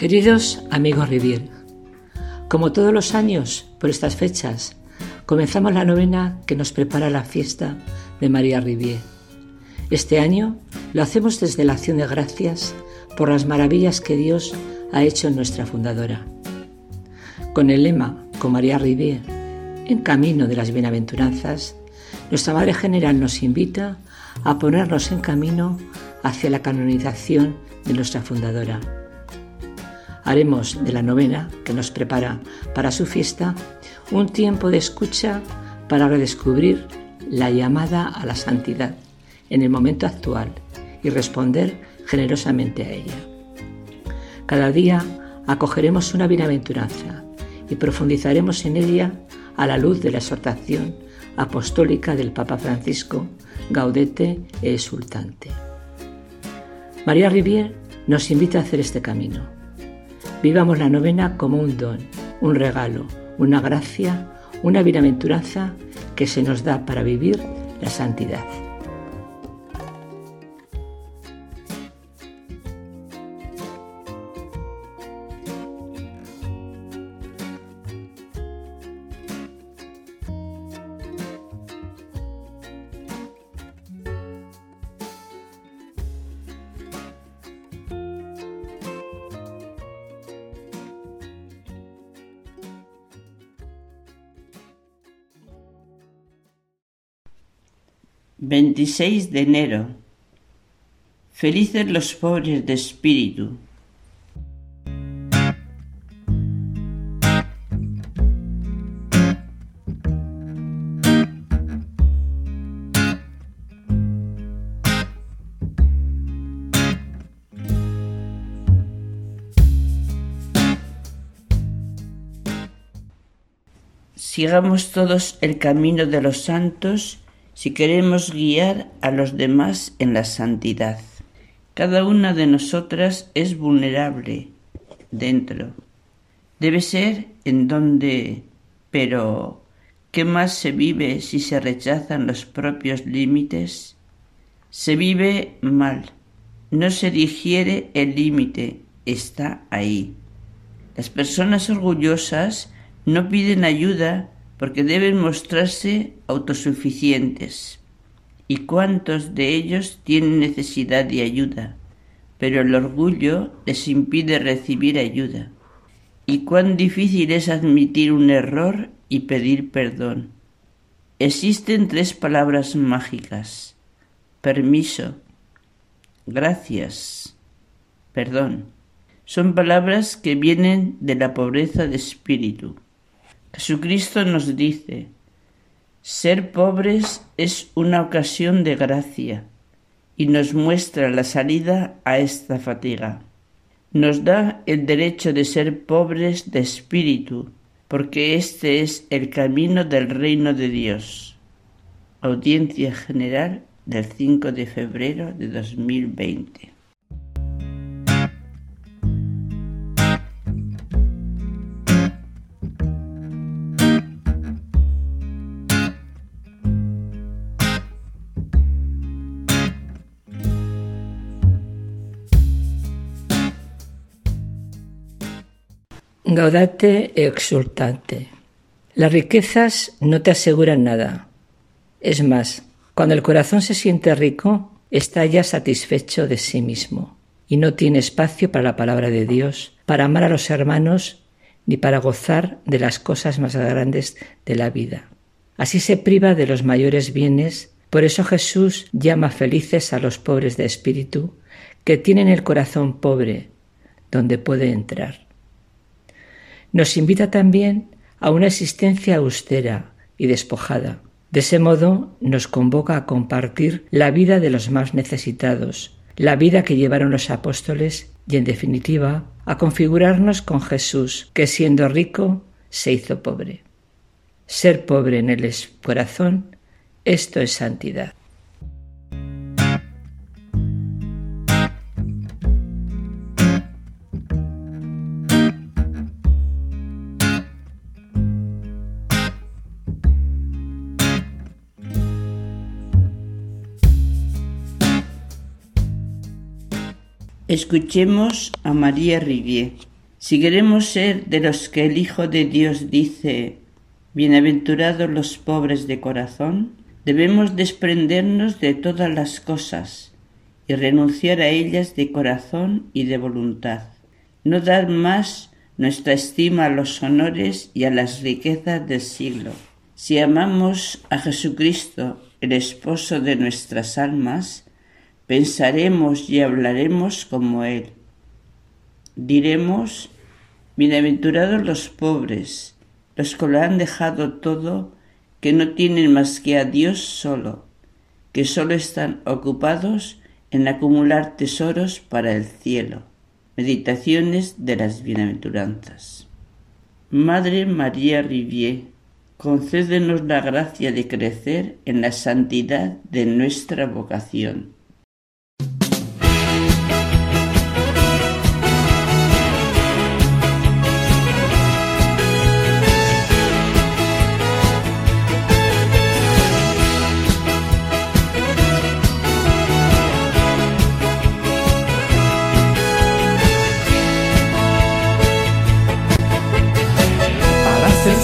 Queridos amigos Rivier, como todos los años, por estas fechas, comenzamos la novena que nos prepara la fiesta de María Rivier. Este año lo hacemos desde la acción de gracias por las maravillas que Dios ha hecho en nuestra fundadora. Con el lema, con María Rivier, en camino de las bienaventuranzas, nuestra Madre General nos invita a ponernos en camino hacia la canonización de nuestra fundadora. Haremos de la novena que nos prepara para su fiesta un tiempo de escucha para redescubrir la llamada a la santidad en el momento actual y responder generosamente a ella. Cada día acogeremos una bienaventuranza y profundizaremos en ella a la luz de la exhortación apostólica del Papa Francisco, Gaudete e Exultante. María Rivier nos invita a hacer este camino. Vivamos la novena como un don, un regalo, una gracia, una bienaventuranza que se nos da para vivir la santidad. 26 de enero. Felices los pobres de espíritu. Sigamos todos el camino de los santos si queremos guiar a los demás en la santidad. Cada una de nosotras es vulnerable dentro. Debe ser en donde, pero ¿qué más se vive si se rechazan los propios límites? Se vive mal, no se digiere el límite, está ahí. Las personas orgullosas no piden ayuda porque deben mostrarse autosuficientes. ¿Y cuántos de ellos tienen necesidad de ayuda? Pero el orgullo les impide recibir ayuda. ¿Y cuán difícil es admitir un error y pedir perdón? Existen tres palabras mágicas. Permiso, gracias, perdón. Son palabras que vienen de la pobreza de espíritu. Jesucristo nos dice, ser pobres es una ocasión de gracia y nos muestra la salida a esta fatiga. Nos da el derecho de ser pobres de espíritu, porque este es el camino del reino de Dios. Audiencia General del 5 de febrero de 2020. Gaudate e exultante. Las riquezas no te aseguran nada. Es más, cuando el corazón se siente rico, está ya satisfecho de sí mismo y no tiene espacio para la palabra de Dios, para amar a los hermanos ni para gozar de las cosas más grandes de la vida. Así se priva de los mayores bienes, por eso Jesús llama felices a los pobres de espíritu, que tienen el corazón pobre, donde puede entrar. Nos invita también a una existencia austera y despojada. De ese modo nos convoca a compartir la vida de los más necesitados, la vida que llevaron los apóstoles y, en definitiva, a configurarnos con Jesús, que siendo rico se hizo pobre. Ser pobre en el corazón, esto es santidad. Escuchemos a María Rivier. Si queremos ser de los que el Hijo de Dios dice, bienaventurados los pobres de corazón, debemos desprendernos de todas las cosas y renunciar a ellas de corazón y de voluntad. No dar más nuestra estima a los honores y a las riquezas del siglo. Si amamos a Jesucristo, el esposo de nuestras almas, pensaremos y hablaremos como Él Diremos, bienaventurados los pobres, los que lo han dejado todo, que no tienen más que a Dios solo, que solo están ocupados en acumular tesoros para el cielo. Meditaciones de las Bienaventuranzas. Madre María Rivier, concédenos la gracia de crecer en la santidad de nuestra vocación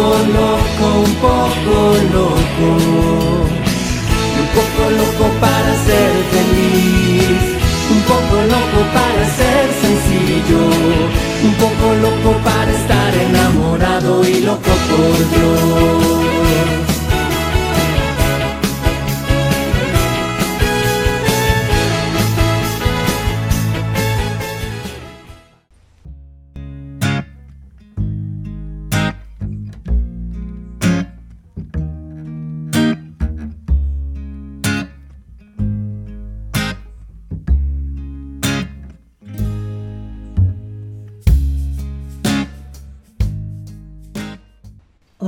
loco, un poco loco. Un poco loco para ser feliz. Un poco loco para ser sencillo.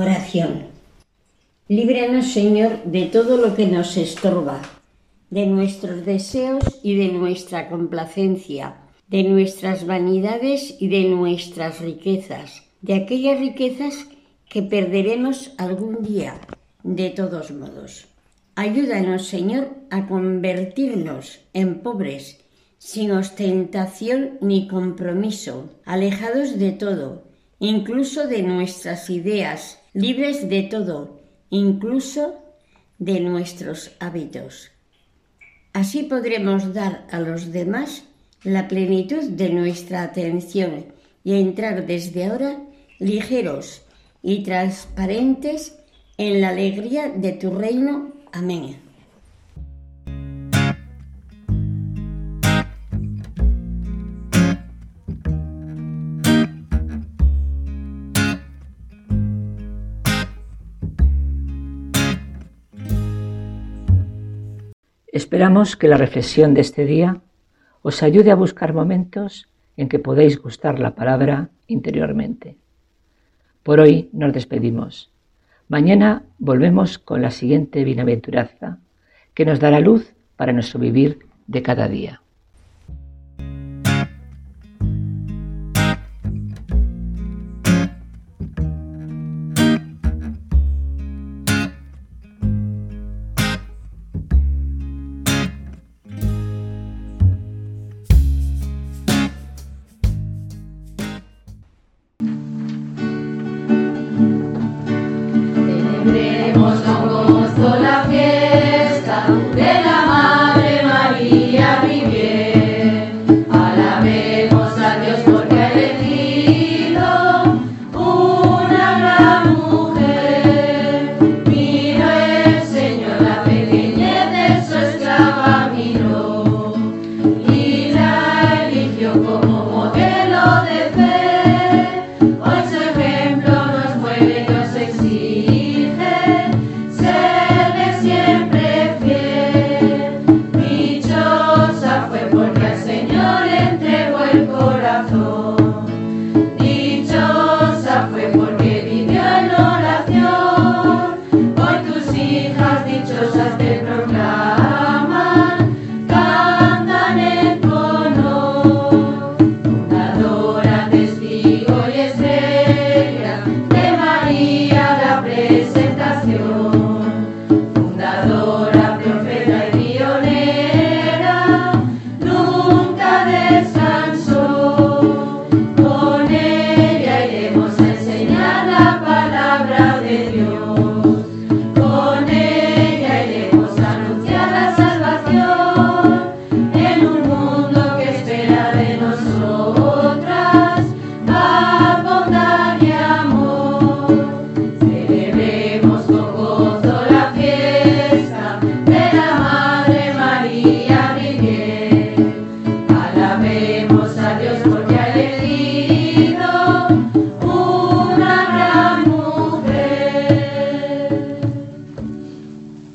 Oración. Líbranos, Señor, de todo lo que nos estorba, de nuestros deseos y de nuestra complacencia, de nuestras vanidades y de nuestras riquezas, de aquellas riquezas que perderemos algún día, de todos modos. Ayúdanos, Señor, a convertirnos en pobres, sin ostentación ni compromiso, alejados de todo, incluso de nuestras ideas, libres de todo, incluso de nuestros hábitos. Así podremos dar a los demás la plenitud de nuestra atención y entrar desde ahora ligeros y transparentes en la alegría de tu reino. Amén. Esperamos que la reflexión de este día os ayude a buscar momentos en que podáis gustar la palabra interiormente. Por hoy nos despedimos. Mañana volvemos con la siguiente bienaventuranza que nos dará luz para nuestro vivir de cada día.